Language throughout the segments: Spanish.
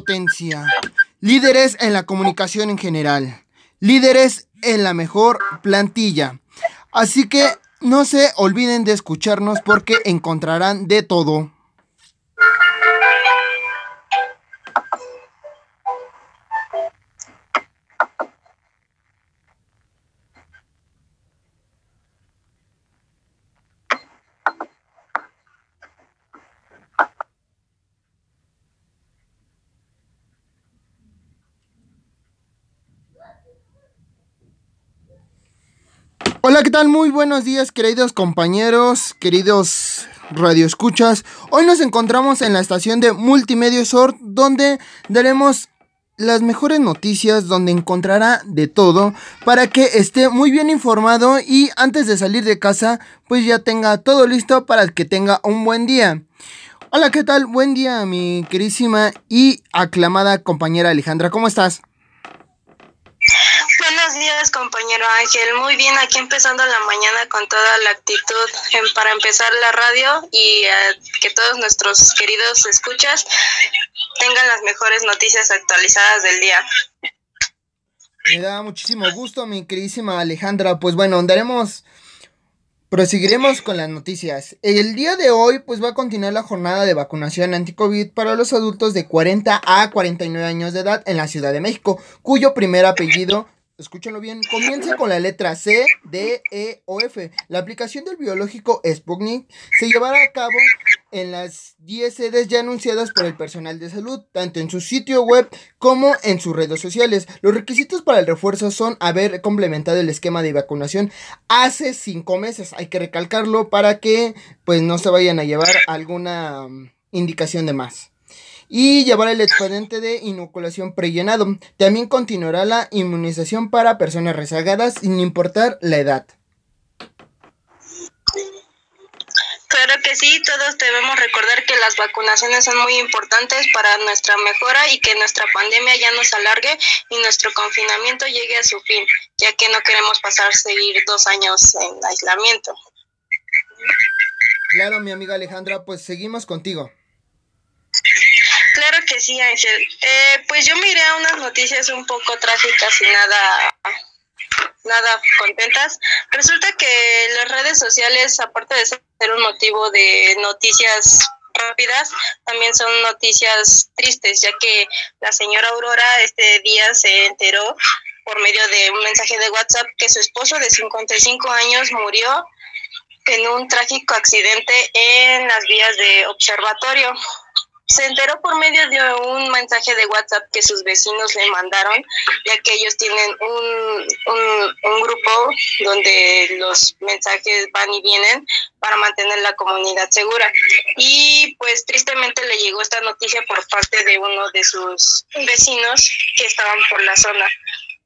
5000 watts de potencia. Líderes en la comunicación en general. Líderes en la mejor plantilla. Así que no se olviden de escucharnos porque encontrarán de todo. Tal? Muy buenos días, queridos compañeros, queridos radioescuchas. Hoy nos encontramos en la estación de Multimedia Sort, donde daremos las mejores noticias, donde encontrará de todo para que esté muy bien informado y antes de salir de casa, pues ya tenga todo listo para que tenga un buen día. Hola, ¿qué tal? Buen día, mi querísima y aclamada compañera Alejandra, ¿cómo estás? Buenos días, compañero Ángel. Muy bien, aquí empezando la mañana con toda la actitud para empezar la radio y eh, que todos nuestros queridos escuchas tengan las mejores noticias actualizadas del día. Me da muchísimo gusto, mi queridísima Alejandra. Pues bueno, andaremos, proseguiremos con las noticias. El día de hoy, pues va a continuar la jornada de vacunación anti-COVID para los adultos de 40 a 49 años de edad en la Ciudad de México, cuyo primer apellido escúchenlo bien, comienza con la letra C, D, E o F. La aplicación del biológico Sputnik se llevará a cabo en las 10 sedes ya anunciadas por el personal de salud, tanto en su sitio web como en sus redes sociales. Los requisitos para el refuerzo son haber complementado el esquema de vacunación hace 5 meses. Hay que recalcarlo para que pues no se vayan a llevar alguna mm, indicación de más y llevar el expediente de inoculación prellenado. También continuará la inmunización para personas rezagadas sin importar la edad. Claro que sí, todos debemos recordar que las vacunaciones son muy importantes para nuestra mejora y que nuestra pandemia ya no se alargue y nuestro confinamiento llegue a su fin, ya que no queremos pasar seguir dos años en aislamiento. Claro, mi amiga Alejandra, pues seguimos contigo. Claro que sí, Ángel. Eh, pues yo miré unas noticias un poco trágicas y nada, nada contentas. Resulta que las redes sociales, aparte de ser un motivo de noticias rápidas, también son noticias tristes, ya que la señora Aurora este día se enteró por medio de un mensaje de WhatsApp que su esposo de 55 años murió en un trágico accidente en las vías de observatorio se enteró por medio de un mensaje de WhatsApp que sus vecinos le mandaron, ya que ellos tienen un, un, grupo donde los mensajes van y vienen para mantener la comunidad segura. Y pues tristemente le llegó esta noticia por parte de uno de sus vecinos que estaban por la zona.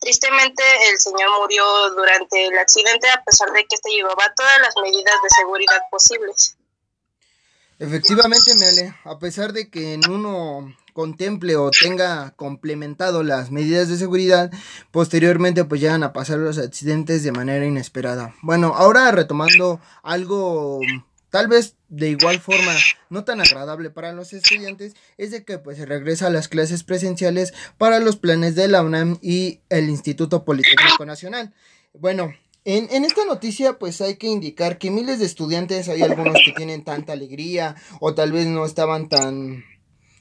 Tristemente el señor murió durante el accidente a pesar de que este llevaba todas las medidas de seguridad posibles. Efectivamente, Mele, a pesar de que en uno contemple o tenga complementado las medidas de seguridad, posteriormente pues llegan a pasar los accidentes de manera inesperada. Bueno, ahora retomando algo tal vez de igual forma no tan agradable para los estudiantes, es de que pues se regresa a las clases presenciales para los planes de la UNAM y el Instituto Politécnico Nacional. Bueno, en, esta noticia pues hay que indicar que miles de estudiantes, hay algunos que tienen tanta alegría o tal vez no estaban tan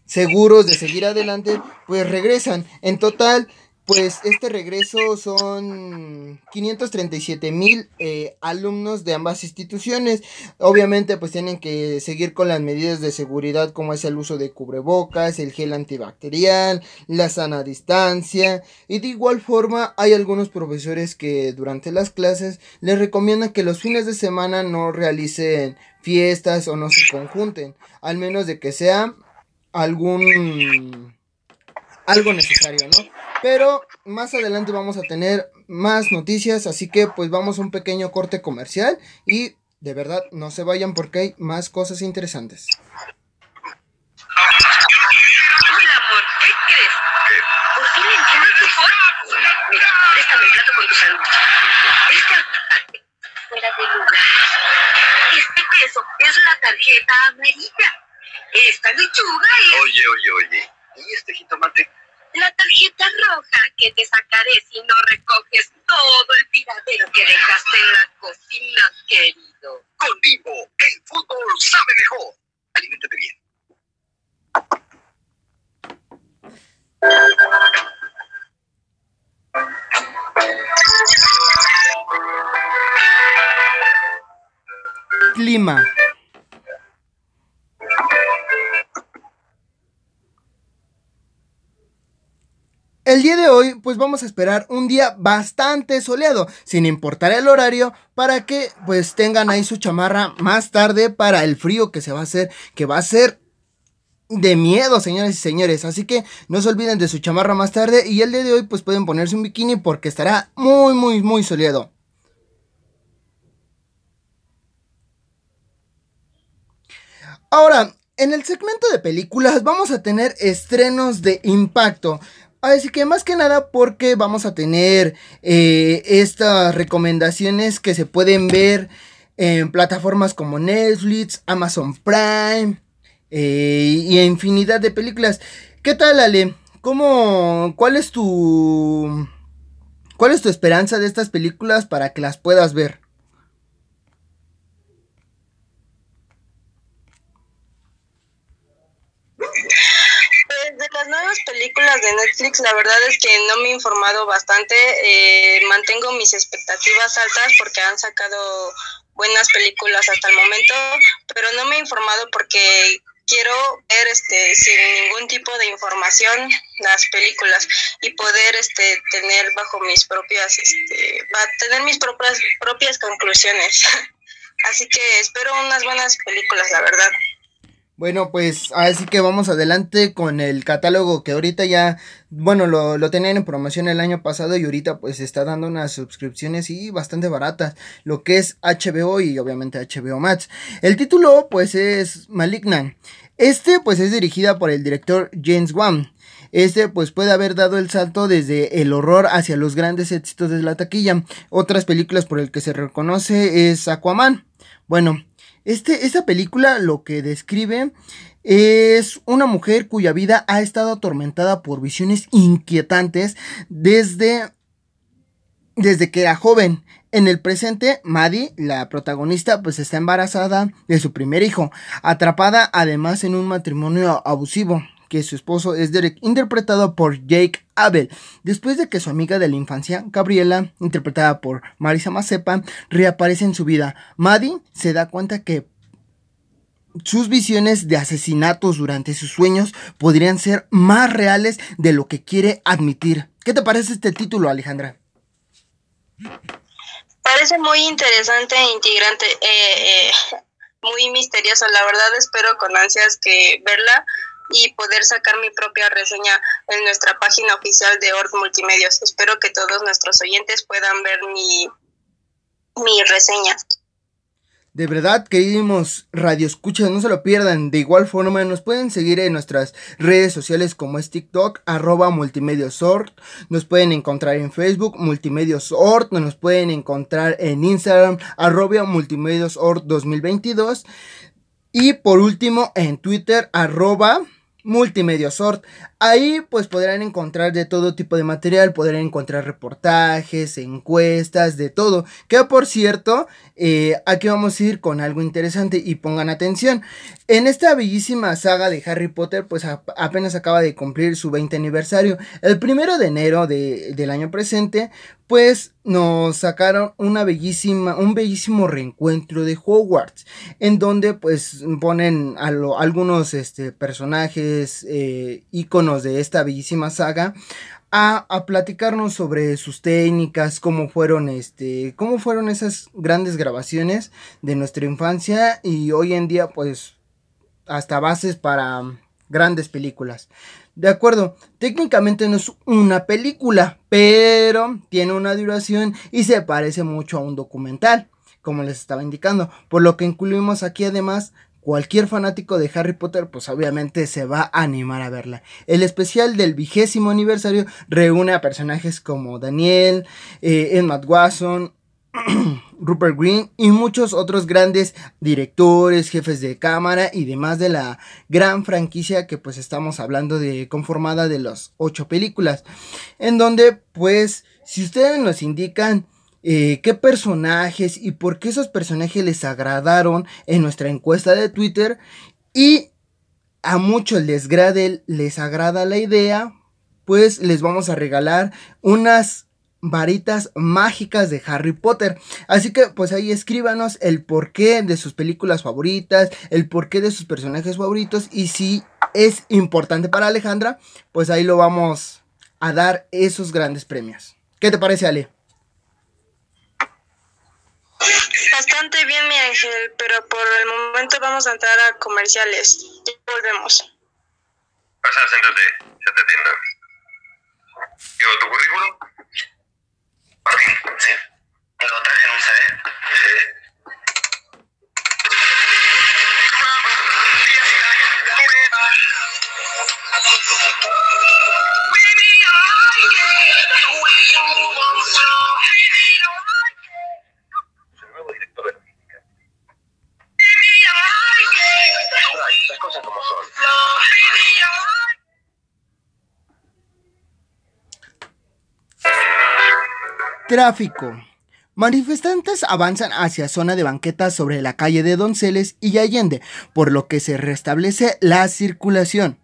seguros de seguir adelante, pues regresan. En total pues este regreso son 537 mil eh, alumnos de ambas instituciones. Obviamente pues tienen que seguir con las medidas de seguridad como es el uso de cubrebocas, el gel antibacterial, la sana distancia. Y de igual forma hay algunos profesores que durante las clases les recomiendan que los fines de semana no realicen fiestas o no se conjunten. Al menos de que sea algún... algo necesario, ¿no? Pero más adelante vamos a tener más noticias, así que pues vamos a un pequeño corte comercial y de verdad no se vayan porque hay más cosas interesantes. Hola, amor, ¿qué crees? ¿Por fin entiendes tu foto? Mira, préstame el plato con tu sándwich. Este fuera de lugar. Este queso es la tarjeta amarilla. Esta lechuga es... Oye, oye, oye. ¿Y este jitomate? La tarjeta roja que te sacaré si no recoges todo el tiradero que dejaste en la cocina, querido. Con Bimbo, el fútbol sabe mejor. Aliméntate bien. Clima. El día de hoy, pues vamos a esperar un día bastante soleado, sin importar el horario, para que pues tengan ahí su chamarra más tarde para el frío que se va a hacer, que va a ser de miedo, señores y señores. Así que no se olviden de su chamarra más tarde y el día de hoy pues pueden ponerse un bikini porque estará muy, muy, muy soleado. Ahora, en el segmento de películas vamos a tener estrenos de impacto. Así que más que nada porque vamos a tener eh, estas recomendaciones que se pueden ver en plataformas como Netflix, Amazon Prime eh, y infinidad de películas. ¿Qué tal Ale? ¿Cómo, cuál es tu, cuál es tu esperanza de estas películas para que las puedas ver? las nuevas películas de Netflix, la verdad es que no me he informado bastante. Eh, mantengo mis expectativas altas porque han sacado buenas películas hasta el momento, pero no me he informado porque quiero ver este sin ningún tipo de información las películas y poder este tener bajo mis propias este tener mis propias propias conclusiones así que espero unas buenas películas la verdad bueno, pues así que vamos adelante con el catálogo que ahorita ya, bueno, lo, lo tenían en promoción el año pasado y ahorita pues está dando unas suscripciones y bastante baratas, lo que es HBO y obviamente HBO Max. El título pues es Malignant. Este pues es dirigida por el director James Wan. Este pues puede haber dado el salto desde el horror hacia los grandes éxitos de la taquilla. Otras películas por el que se reconoce es Aquaman. Bueno, este, esta película lo que describe es una mujer cuya vida ha estado atormentada por visiones inquietantes desde, desde que era joven. En el presente, Maddie, la protagonista, pues está embarazada de su primer hijo, atrapada además en un matrimonio abusivo que su esposo es Derek, interpretado por Jake Abel. Después de que su amiga de la infancia, Gabriela, interpretada por Marisa Mazepa, reaparece en su vida, Maddie se da cuenta que sus visiones de asesinatos durante sus sueños podrían ser más reales de lo que quiere admitir. ¿Qué te parece este título, Alejandra? Parece muy interesante e integrante, eh, eh, muy misterioso. La verdad espero con ansias que verla y poder sacar mi propia reseña en nuestra página oficial de Ord Multimedios. Espero que todos nuestros oyentes puedan ver mi, mi reseña. De verdad, queridos radio escuchas, no se lo pierdan. De igual forma, nos pueden seguir en nuestras redes sociales como es TikTok, arroba multimediosort. Nos pueden encontrar en Facebook, multimediosort. Nos pueden encontrar en Instagram, arroba multimediosort 2022. Y por último, en Twitter, arroba Multimedia Sort. Ahí pues podrán encontrar de todo tipo de material, podrán encontrar reportajes, encuestas, de todo. Que por cierto, eh, aquí vamos a ir con algo interesante y pongan atención. En esta bellísima saga de Harry Potter pues apenas acaba de cumplir su 20 aniversario. El primero de enero del año presente pues nos sacaron una bellísima, un bellísimo reencuentro de Hogwarts, en donde pues ponen a algunos este, personajes, eh, de esta bellísima saga, a, a, platicarnos sobre sus técnicas, cómo fueron, este, cómo fueron esas grandes grabaciones de nuestra infancia y hoy en día pues hasta bases para grandes películas. De acuerdo, técnicamente no es una película, pero tiene una duración y se parece mucho a un documental, como les estaba indicando, por lo que incluimos aquí además cualquier fanático de Harry Potter, pues obviamente se va a animar a verla. El especial del vigésimo aniversario reúne a personajes como Daniel, eh, Watson, Rupert Green y muchos otros grandes directores, jefes de cámara y demás de la gran franquicia que pues estamos hablando de conformada de las ocho películas. En donde pues si ustedes nos indican eh, qué personajes y por qué esos personajes les agradaron en nuestra encuesta de Twitter y a muchos les, les agrada la idea, pues les vamos a regalar unas varitas mágicas de Harry Potter. Así que pues ahí escríbanos el porqué de sus películas favoritas, el porqué de sus personajes favoritos y si es importante para Alejandra, pues ahí lo vamos a dar esos grandes premios. ¿Qué te parece, Ale? Bastante bien, mi ángel, pero por el momento vamos a entrar a comerciales. Ya volvemos. Pasa, siéntate, ya te atiendo. Digo, ¿tu currículum? Martín, sí. ¿Lo traje en un CD? Sí. El Tráfico. Manifestantes avanzan hacia zona de banquetas sobre la calle de Donceles y Allende, por lo que se restablece la circulación.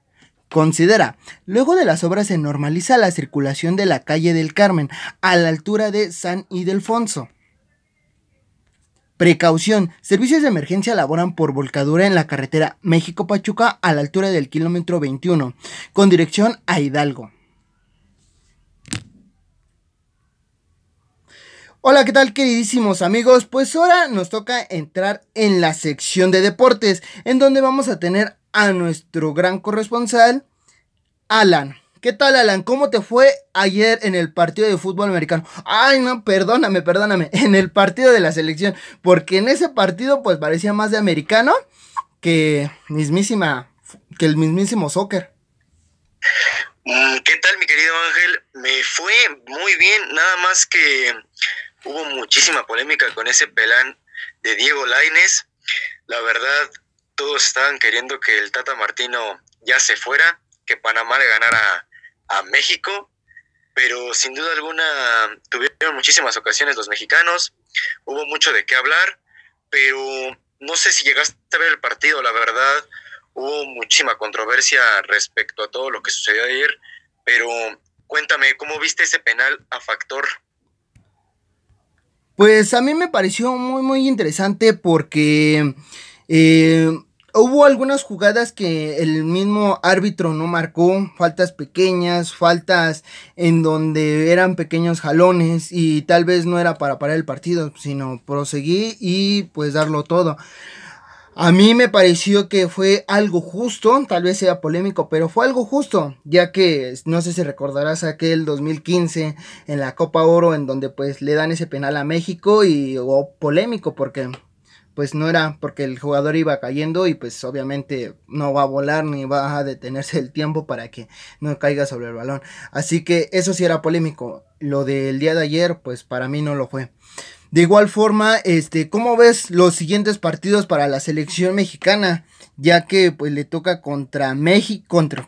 Considera, luego de las obras se normaliza la circulación de la calle del Carmen a la altura de San Ildefonso. Precaución, servicios de emergencia laboran por volcadura en la carretera México-Pachuca a la altura del kilómetro 21, con dirección a Hidalgo. Hola, ¿qué tal queridísimos amigos? Pues ahora nos toca entrar en la sección de deportes, en donde vamos a tener a nuestro gran corresponsal, Alan. ¿Qué tal, Alan? ¿Cómo te fue ayer en el partido de fútbol americano? Ay, no, perdóname, perdóname. En el partido de la selección. Porque en ese partido, pues parecía más de americano que mismísima, que el mismísimo soccer. Mm, ¿Qué tal, mi querido Ángel? Me fue muy bien, nada más que hubo muchísima polémica con ese pelán de Diego Laines. La verdad, todos estaban queriendo que el Tata Martino ya se fuera, que Panamá le ganara a México, pero sin duda alguna tuvieron muchísimas ocasiones los mexicanos, hubo mucho de qué hablar, pero no sé si llegaste a ver el partido, la verdad, hubo muchísima controversia respecto a todo lo que sucedió ayer, pero cuéntame, ¿cómo viste ese penal a factor? Pues a mí me pareció muy muy interesante porque eh, hubo algunas jugadas que el mismo árbitro no marcó, faltas pequeñas, faltas en donde eran pequeños jalones y tal vez no era para parar el partido, sino proseguir y pues darlo todo. A mí me pareció que fue algo justo, tal vez sea polémico, pero fue algo justo, ya que no sé si recordarás aquel 2015 en la Copa Oro en donde pues le dan ese penal a México y o polémico porque pues no era porque el jugador iba cayendo y pues obviamente no va a volar ni va a detenerse el tiempo para que no caiga sobre el balón. Así que eso sí era polémico. Lo del día de ayer pues para mí no lo fue. De igual forma, este, ¿cómo ves los siguientes partidos para la selección mexicana? Ya que pues le toca contra México, contra,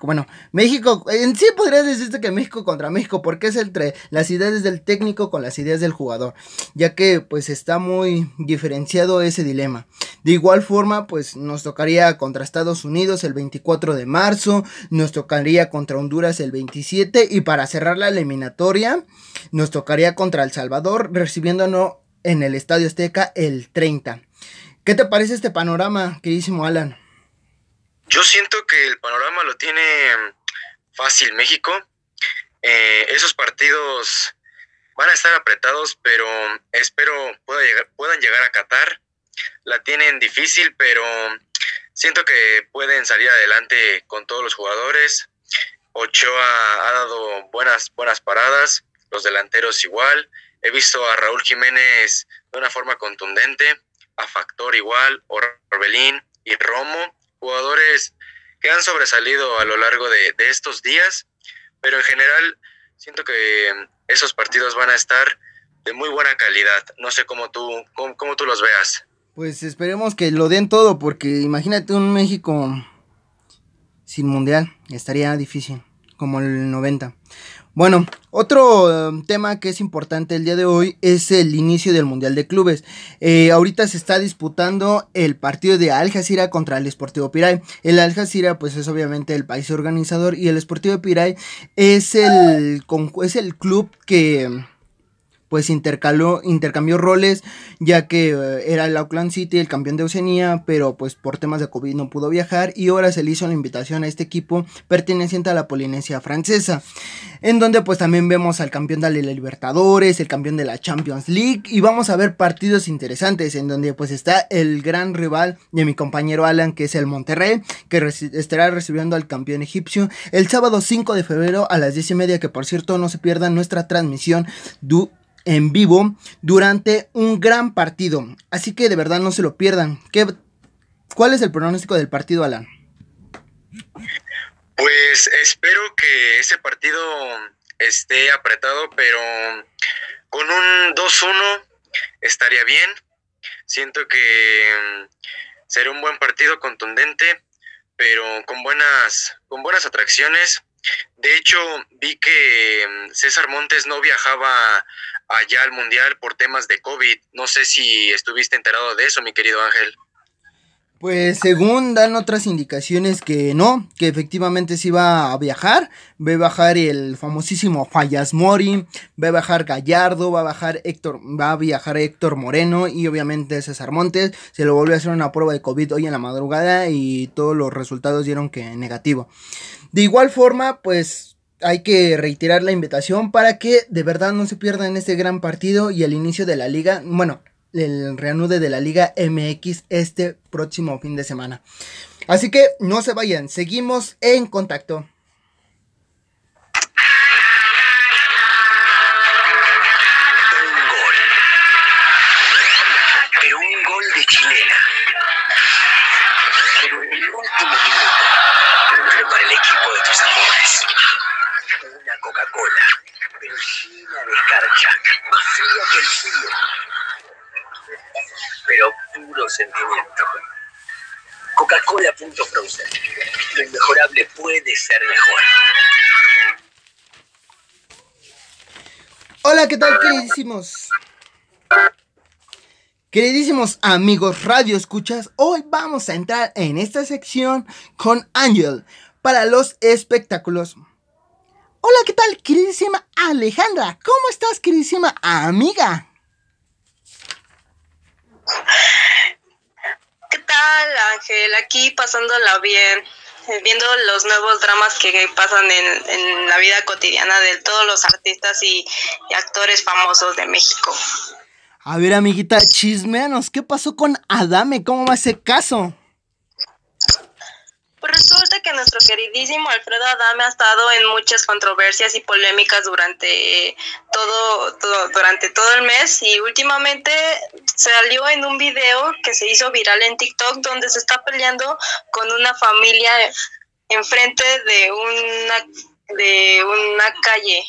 bueno, México, en sí podría decirte que México contra México, porque es entre las ideas del técnico con las ideas del jugador, ya que pues está muy diferenciado ese dilema. De igual forma, pues nos tocaría contra Estados Unidos el 24 de marzo, nos tocaría contra Honduras el 27 y para cerrar la eliminatoria nos tocaría contra El Salvador recibiéndonos en el Estadio Azteca el 30. ¿Qué te parece este panorama, queridísimo Alan? Yo siento que el panorama lo tiene fácil México. Eh, esos partidos van a estar apretados, pero espero pueda llegar, puedan llegar a Qatar. La tienen difícil, pero siento que pueden salir adelante con todos los jugadores. Ochoa ha dado buenas, buenas paradas, los delanteros igual. He visto a Raúl Jiménez de una forma contundente, a Factor igual, Orbelín y Romo, jugadores que han sobresalido a lo largo de, de estos días, pero en general siento que esos partidos van a estar de muy buena calidad. No sé cómo tú, cómo, cómo tú los veas. Pues esperemos que lo den todo, porque imagínate un México sin mundial, estaría difícil, como el 90. Bueno, otro um, tema que es importante el día de hoy es el inicio del Mundial de Clubes. Eh, ahorita se está disputando el partido de Al contra el Sportivo Piray. El Al pues es obviamente el país organizador y el Sportivo Piray es el, es el club que pues intercaló, intercambió roles, ya que eh, era el Auckland City el campeón de Oceanía, pero pues por temas de COVID no pudo viajar y ahora se le hizo la invitación a este equipo perteneciente a la Polinesia francesa, en donde pues también vemos al campeón de la Libertadores, el campeón de la Champions League y vamos a ver partidos interesantes en donde pues está el gran rival de mi compañero Alan que es el Monterrey, que estará recibiendo al campeón egipcio el sábado 5 de febrero a las 10 y media, que por cierto no se pierdan nuestra transmisión du en vivo durante un gran partido. Así que de verdad no se lo pierdan. ¿Qué, ¿Cuál es el pronóstico del partido, Alan? Pues espero que ese partido esté apretado, pero con un 2-1 estaría bien. Siento que mm, será un buen partido contundente, pero con buenas, con buenas atracciones. De hecho, vi que mm, César Montes no viajaba allá al Mundial por temas de COVID. No sé si estuviste enterado de eso, mi querido Ángel. Pues según dan otras indicaciones que no, que efectivamente sí va a viajar, va a bajar el famosísimo Fallas Mori, va a bajar Gallardo, va a bajar Héctor, va a viajar Héctor Moreno y obviamente César Montes, se lo volvió a hacer una prueba de COVID hoy en la madrugada y todos los resultados dieron que negativo. De igual forma, pues hay que reiterar la invitación para que de verdad no se pierdan este gran partido y el inicio de la liga, bueno, el reanude de la liga MX este próximo fin de semana. Así que no se vayan, seguimos en contacto. Sentimiento. Coca-Cola.frozen. Lo inmejorable puede ser mejor. Hola, ¿qué tal, queridísimos? Queridísimos amigos radio escuchas, hoy vamos a entrar en esta sección con Ángel para los espectáculos. Hola, ¿qué tal, queridísima Alejandra? ¿Cómo estás, queridísima amiga? Ángel? Aquí pasándola bien, eh, viendo los nuevos dramas que pasan en, la vida cotidiana de todos los artistas y, y, actores famosos de México. A ver, amiguita, chismeanos, ¿qué pasó con Adame? ¿Cómo va ese caso? Pues resulta que nuestro queridísimo Alfredo Adame ha estado en muchas controversias y polémicas durante todo, durante todo el mes y últimamente salió en un video que se hizo viral en TikTok donde se está peleando con una familia enfrente de una de una calle.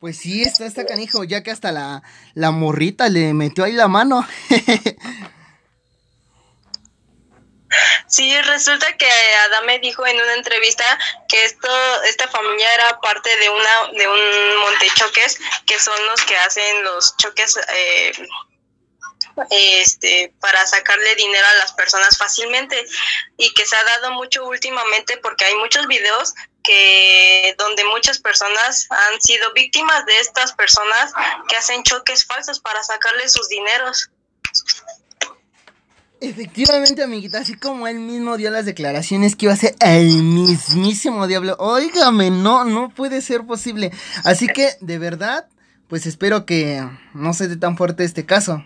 Pues sí, está, está canijo, ya que hasta la, la morrita le metió ahí la mano. Sí, resulta que Adame dijo en una entrevista que esto, esta familia era parte de una, de un montechoques, que son los que hacen los choques eh, este, para sacarle dinero a las personas fácilmente y que se ha dado mucho últimamente porque hay muchos videos que donde muchas personas han sido víctimas de estas personas que hacen choques falsos para sacarle sus dineros. Efectivamente, amiguita, así como él mismo dio las declaraciones que iba a ser el mismísimo diablo. Óigame, no, no puede ser posible. Así que, de verdad, pues espero que no se dé tan fuerte este caso.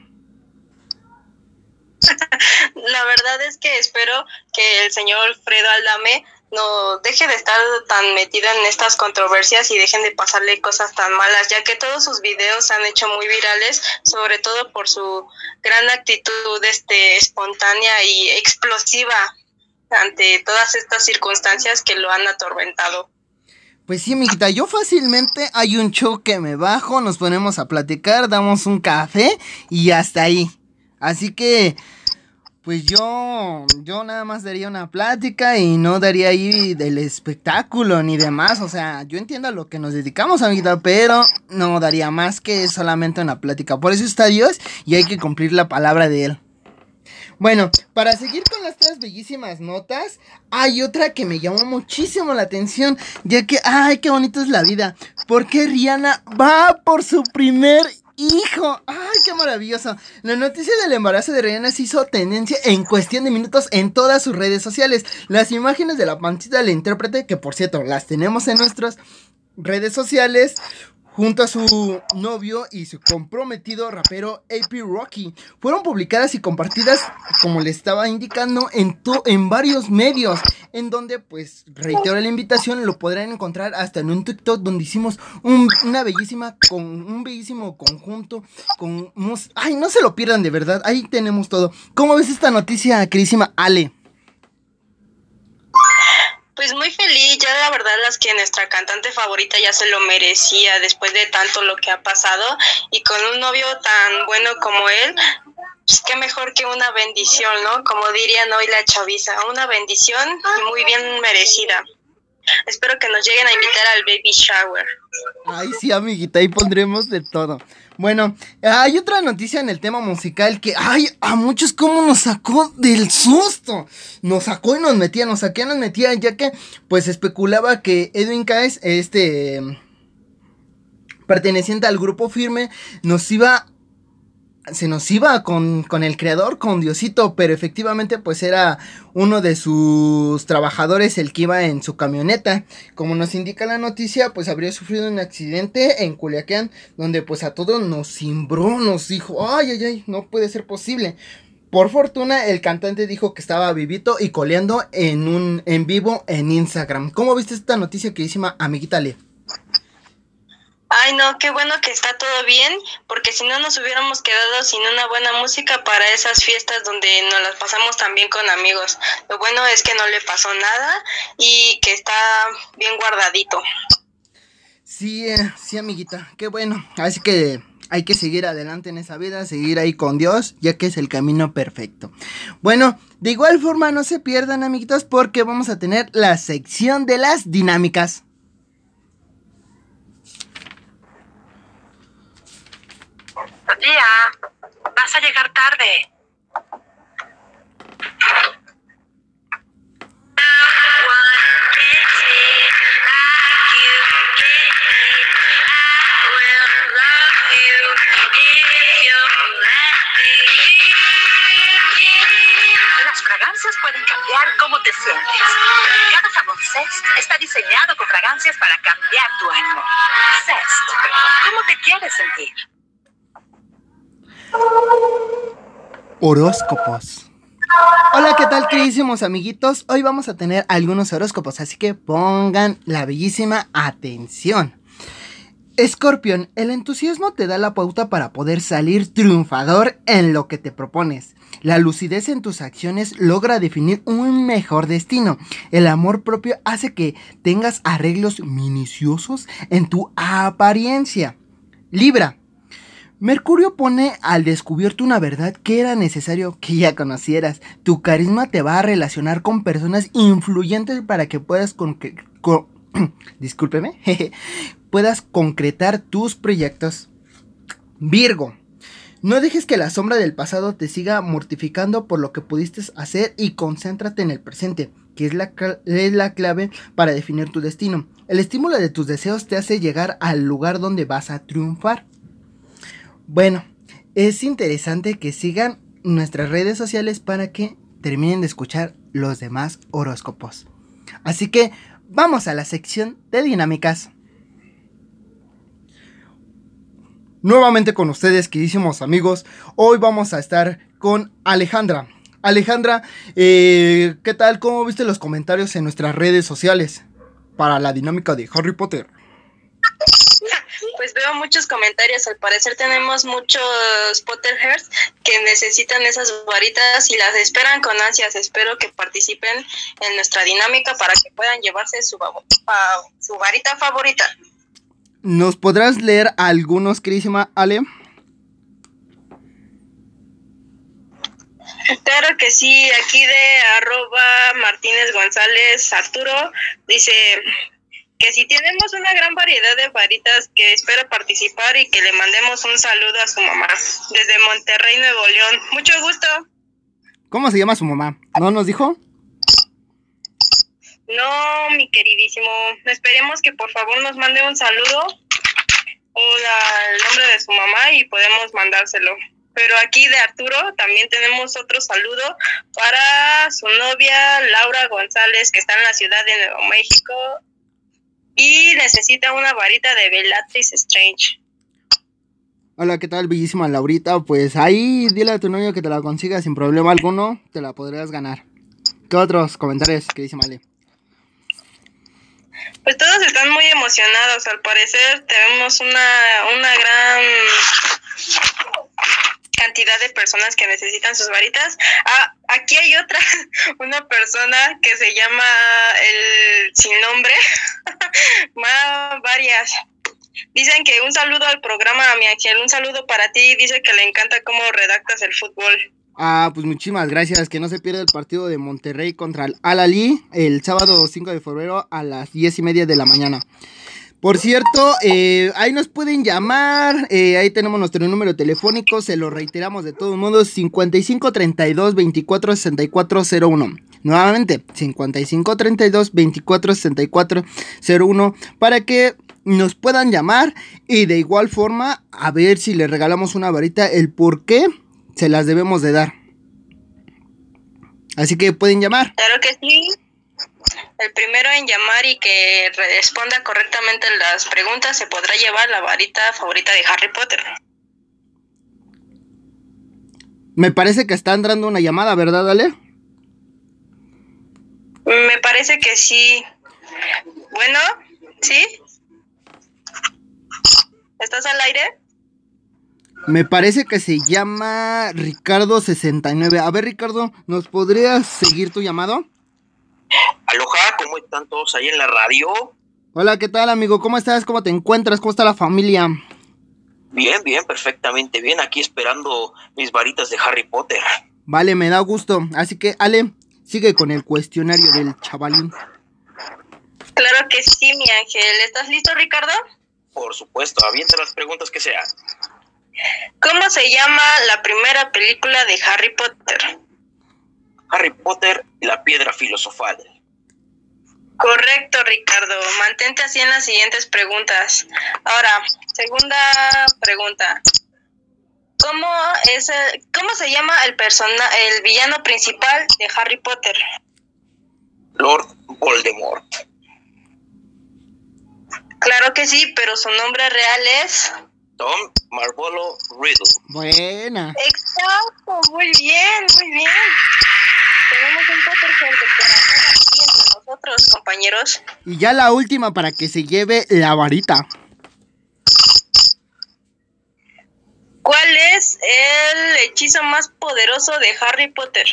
La verdad es que espero que el señor Fredo Aldame no deje de estar tan metido en estas controversias y dejen de pasarle cosas tan malas, ya que todos sus videos se han hecho muy virales, sobre todo por su gran actitud este espontánea y explosiva ante todas estas circunstancias que lo han atormentado. Pues sí, amiguita, yo fácilmente hay un show que me bajo, nos ponemos a platicar, damos un café y hasta ahí. Así que, pues yo, yo nada más daría una plática y no daría ahí del espectáculo ni demás. O sea, yo entiendo a lo que nos dedicamos, amiguita, pero no daría más que solamente una plática. Por eso está Dios y hay que cumplir la palabra de Él. Bueno, para seguir con estas bellísimas notas, hay otra que me llamó muchísimo la atención, ya que, ay, qué bonito es la vida. Porque Rihanna va por su primer hijo. ¡Ay, qué maravilloso! La noticia del embarazo de Rihanna se hizo tendencia en cuestión de minutos en todas sus redes sociales. Las imágenes de la pancita del intérprete, que por cierto las tenemos en nuestras redes sociales, junto a su novio y su comprometido rapero AP Rocky. Fueron publicadas y compartidas, como le estaba indicando, en, en varios medios, en donde, pues, reitero la invitación, lo podrán encontrar hasta en un TikTok donde hicimos una bellísima, con un bellísimo conjunto, con... Ay, no se lo pierdan de verdad, ahí tenemos todo. ¿Cómo ves esta noticia, queridísima Ale? Pues muy feliz, ya la verdad es que nuestra cantante favorita ya se lo merecía después de tanto lo que ha pasado y con un novio tan bueno como él, pues qué mejor que una bendición, ¿no? Como dirían hoy la chaviza, una bendición y muy bien merecida. Espero que nos lleguen a invitar al baby shower. Ay, sí, amiguita, ahí pondremos de todo. Bueno, hay otra noticia en el tema musical que, ay, a muchos como nos sacó del susto. Nos sacó y nos metía, nos saqué nos metía, ya que pues especulaba que Edwin Caes, este, perteneciente al grupo firme, nos iba se nos iba con, el creador, con Diosito, pero efectivamente pues era uno de sus trabajadores el que iba en su camioneta. Como nos indica la noticia, pues habría sufrido un accidente en Culiacán, donde pues a todos nos cimbró, nos dijo, ay, ay, ay, no puede ser posible. Por fortuna, el cantante dijo que estaba vivito y coleando en un en vivo en Instagram. ¿Cómo viste esta noticia queridísima amiguita Le? Ay, no, qué bueno que está todo bien, porque si no nos hubiéramos quedado sin una buena música para esas fiestas donde nos las pasamos también con amigos. Lo bueno es que no le pasó nada y que está bien guardadito. Sí, eh, sí, amiguita, qué bueno. Así que hay que seguir adelante en esa vida, seguir ahí con Dios, ya que es el camino perfecto. Bueno, de igual forma no se pierdan, amiguitos, porque vamos a tener la sección de las dinámicas. Tía, vas a llegar tarde. Las fragancias pueden cambiar cómo te sientes. Cada jabón Cest está diseñado con fragancias para cambiar tu ánimo. Cest, ¿cómo te quieres sentir? Horóscopos. Hola, ¿qué tal, queridísimos amiguitos? Hoy vamos a tener algunos horóscopos, así que pongan la bellísima atención. Escorpión, el entusiasmo te da la pauta para poder salir triunfador en lo que te propones. La lucidez en tus acciones logra definir un mejor destino. El amor propio hace que tengas arreglos minuciosos en tu apariencia. Libra, Mercurio pone al descubierto una verdad que era necesario que ya conocieras. Tu carisma te va a relacionar con personas influyentes para que puedas con, discúlpeme, puedas concretar tus proyectos. Virgo. No dejes que la sombra del pasado te siga mortificando por lo que pudiste hacer y concéntrate en el presente, que es la, es la clave para definir tu destino. El estímulo de tus deseos te hace llegar al lugar donde vas a triunfar. Bueno, es interesante que sigan nuestras redes sociales para que terminen de escuchar los demás horóscopos. Así que vamos a la sección de dinámicas. Nuevamente con ustedes, queridísimos amigos, hoy vamos a estar con Alejandra. Alejandra, eh, ¿qué tal? ¿Cómo viste los comentarios en nuestras redes sociales para la dinámica de Harry Potter? Veo muchos comentarios. Al parecer tenemos muchos Potterheads que necesitan esas varitas y las esperan con ansias. Espero que participen en nuestra dinámica para que puedan llevarse su, su varita favorita. ¿Nos podrás leer algunos, queridísima Ale? Claro que sí, aquí de arroba Martínez González Arturo dice que si tenemos una gran variedad de varitas que espera participar y que le mandemos un saludo a su mamá desde Monterrey, Nuevo León. Mucho gusto. ¿Cómo se llama su mamá? ¿No nos dijo? No, mi queridísimo. Esperemos que por favor nos mande un saludo o el nombre de su mamá y podemos mandárselo. Pero aquí de Arturo también tenemos otro saludo para su novia Laura González, que está en la Ciudad de Nuevo México y necesita una varita de Bellatrix Strange. Hola, ¿qué tal, bellísima Laurita? Pues ahí dile a tu novio que te la consiga sin problema alguno, te la podrías ganar. ¿Qué otros comentarios que dice Male? Pues todos están muy emocionados, al parecer tenemos una, una gran cantidad de personas que necesitan sus varitas. Ah, aquí hay otra, una persona que se llama el sin nombre, más varias. Dicen que un saludo al programa, mi ángel, un saludo para ti. Dice que le encanta cómo redactas el fútbol. Ah, pues muchísimas gracias. Que no se pierda el partido de Monterrey contra el Al-Ali el sábado 5 de febrero a las 10 y media de la mañana. Por cierto, eh, ahí nos pueden llamar, eh, ahí tenemos nuestro número telefónico, se lo reiteramos de todos modos, 55 32 24 64 01. Nuevamente, 55 32 24 64 01 para que nos puedan llamar y de igual forma a ver si le regalamos una varita, el por qué se las debemos de dar. Así que pueden llamar. Claro que sí. El primero en llamar y que responda correctamente las preguntas se podrá llevar la varita favorita de Harry Potter. Me parece que está entrando una llamada, ¿verdad, Ale? Me parece que sí. Bueno, ¿sí? ¿Estás al aire? Me parece que se llama Ricardo69. A ver, Ricardo, ¿nos podrías seguir tu llamado? Aloha, ¿cómo están todos ahí en la radio? Hola, ¿qué tal, amigo? ¿Cómo estás? ¿Cómo te encuentras? ¿Cómo está la familia? Bien, bien, perfectamente bien. Aquí esperando mis varitas de Harry Potter. Vale, me da gusto. Así que, Ale, sigue con el cuestionario del chavalín. Claro que sí, mi ángel. ¿Estás listo, Ricardo? Por supuesto, avienta las preguntas que sean. ¿Cómo se llama la primera película de Harry Potter? Harry Potter y la piedra filosofal. Correcto, Ricardo. Mantente así en las siguientes preguntas. Ahora, segunda pregunta. ¿Cómo es el- cómo se llama el persona el villano principal de Harry Potter? Lord Voldemort. Claro que sí, pero su nombre real es Tom Marvolo Riddle. Buena. Exacto, muy bien, muy bien. Tenemos un Potterhead de corazón aquí entre nosotros, compañeros. Y ya la última para que se lleve la varita. ¿Cuál es el hechizo más poderoso de Harry Potter?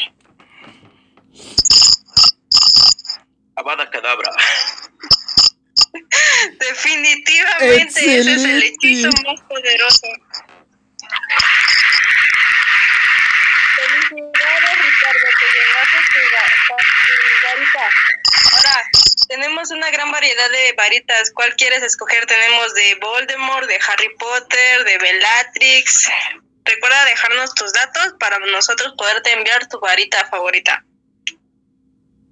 Avada Kedavra. Definitivamente ese es el hechizo más poderoso. Felicidades, Ricardo, te llevaste tu, va- tu varita. Ahora, tenemos una gran variedad de varitas. ¿Cuál quieres escoger? Tenemos de Voldemort, de Harry Potter, de Bellatrix. Recuerda dejarnos tus datos para nosotros poderte enviar tu varita favorita.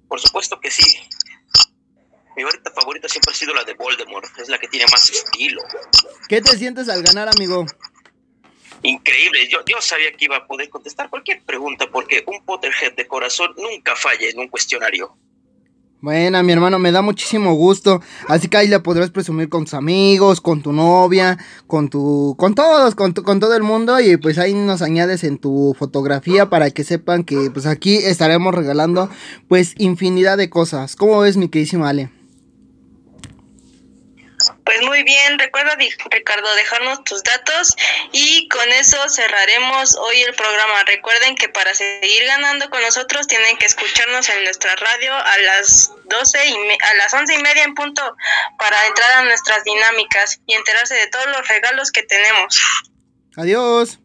Por supuesto que sí. Mi varita favorita siempre ha sido la de Voldemort. Es la que tiene más estilo. ¿Qué te sientes al ganar, amigo? Increíble. Yo, yo sabía que iba a poder contestar cualquier pregunta porque un Potterhead de corazón nunca falla en un cuestionario. Buena, mi hermano, me da muchísimo gusto. Así que ahí la podrás presumir con tus amigos, con tu novia, con tu, con todos, con, tu- con todo el mundo. Y pues ahí nos añades en tu fotografía para que sepan que pues aquí estaremos regalando pues infinidad de cosas. ¿Cómo ves, mi queridísima Ale? Pues muy bien, recuerda Ricardo dejarnos tus datos y con eso cerraremos hoy el programa. Recuerden que para seguir ganando con nosotros tienen que escucharnos en nuestra radio a las 12 y a las once y media en punto para entrar a nuestras dinámicas y enterarse de todos los regalos que tenemos. Adiós.